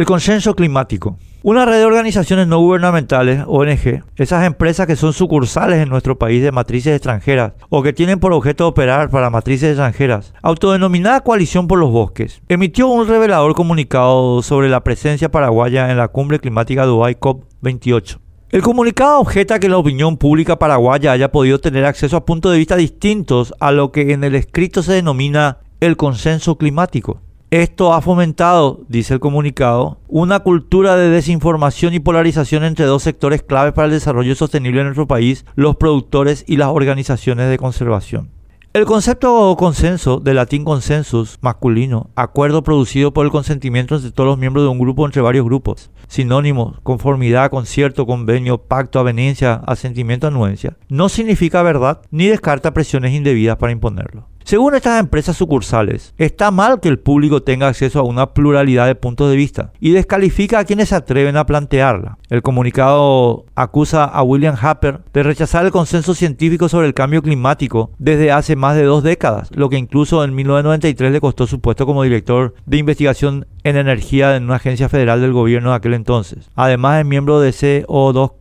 El consenso climático. Una red de organizaciones no gubernamentales, ONG, esas empresas que son sucursales en nuestro país de matrices extranjeras o que tienen por objeto operar para matrices extranjeras, autodenominada Coalición por los Bosques, emitió un revelador comunicado sobre la presencia paraguaya en la cumbre climática Dubai COP28. El comunicado objeta que la opinión pública paraguaya haya podido tener acceso a puntos de vista distintos a lo que en el escrito se denomina el consenso climático. Esto ha fomentado, dice el comunicado, una cultura de desinformación y polarización entre dos sectores claves para el desarrollo sostenible en nuestro país, los productores y las organizaciones de conservación. El concepto consenso, de latín consensus, masculino, acuerdo producido por el consentimiento entre todos los miembros de un grupo entre varios grupos, sinónimos, conformidad, concierto, convenio, pacto, aveniencia, asentimiento, anuencia, no significa verdad ni descarta presiones indebidas para imponerlo. Según estas empresas sucursales, está mal que el público tenga acceso a una pluralidad de puntos de vista y descalifica a quienes se atreven a plantearla. El comunicado acusa a William Happer de rechazar el consenso científico sobre el cambio climático desde hace más de dos décadas, lo que incluso en 1993 le costó su puesto como director de investigación en energía en una agencia federal del gobierno de aquel entonces. Además es miembro de CO2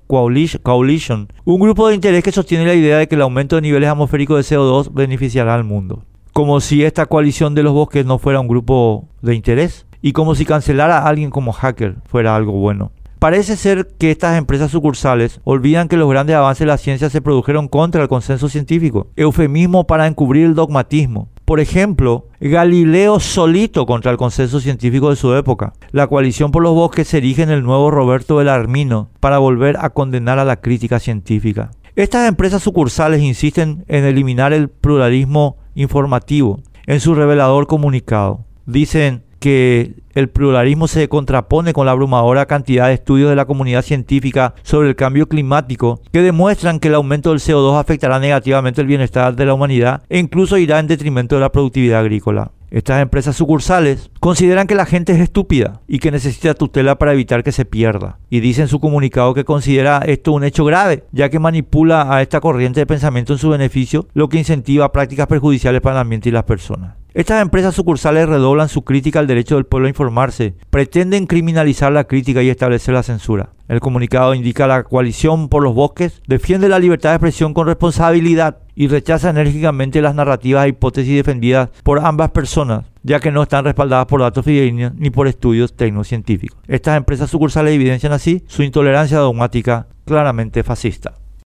Coalition, un grupo de interés que sostiene la idea de que el aumento de niveles atmosféricos de CO2 beneficiará al mundo. Como si esta coalición de los bosques no fuera un grupo de interés y como si cancelar a alguien como hacker fuera algo bueno. Parece ser que estas empresas sucursales olvidan que los grandes avances de la ciencia se produjeron contra el consenso científico, eufemismo para encubrir el dogmatismo. Por ejemplo, Galileo solito contra el consenso científico de su época. La coalición por los bosques se erige en el nuevo Roberto Belarmino para volver a condenar a la crítica científica. Estas empresas sucursales insisten en eliminar el pluralismo informativo en su revelador comunicado. Dicen, que el pluralismo se contrapone con la abrumadora cantidad de estudios de la comunidad científica sobre el cambio climático que demuestran que el aumento del CO2 afectará negativamente el bienestar de la humanidad e incluso irá en detrimento de la productividad agrícola. Estas empresas sucursales consideran que la gente es estúpida y que necesita tutela para evitar que se pierda. Y dice en su comunicado que considera esto un hecho grave, ya que manipula a esta corriente de pensamiento en su beneficio, lo que incentiva prácticas perjudiciales para el ambiente y las personas. Estas empresas sucursales redoblan su crítica al derecho del pueblo a informarse, pretenden criminalizar la crítica y establecer la censura. El comunicado indica la coalición por los bosques defiende la libertad de expresión con responsabilidad y rechaza enérgicamente las narrativas e hipótesis defendidas por ambas personas, ya que no están respaldadas por datos fidedignos ni por estudios tecnocientíficos. Estas empresas sucursales evidencian así su intolerancia dogmática claramente fascista.